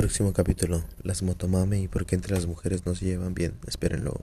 Próximo capítulo: Las motomame y por qué entre las mujeres no se llevan bien. Espérenlo.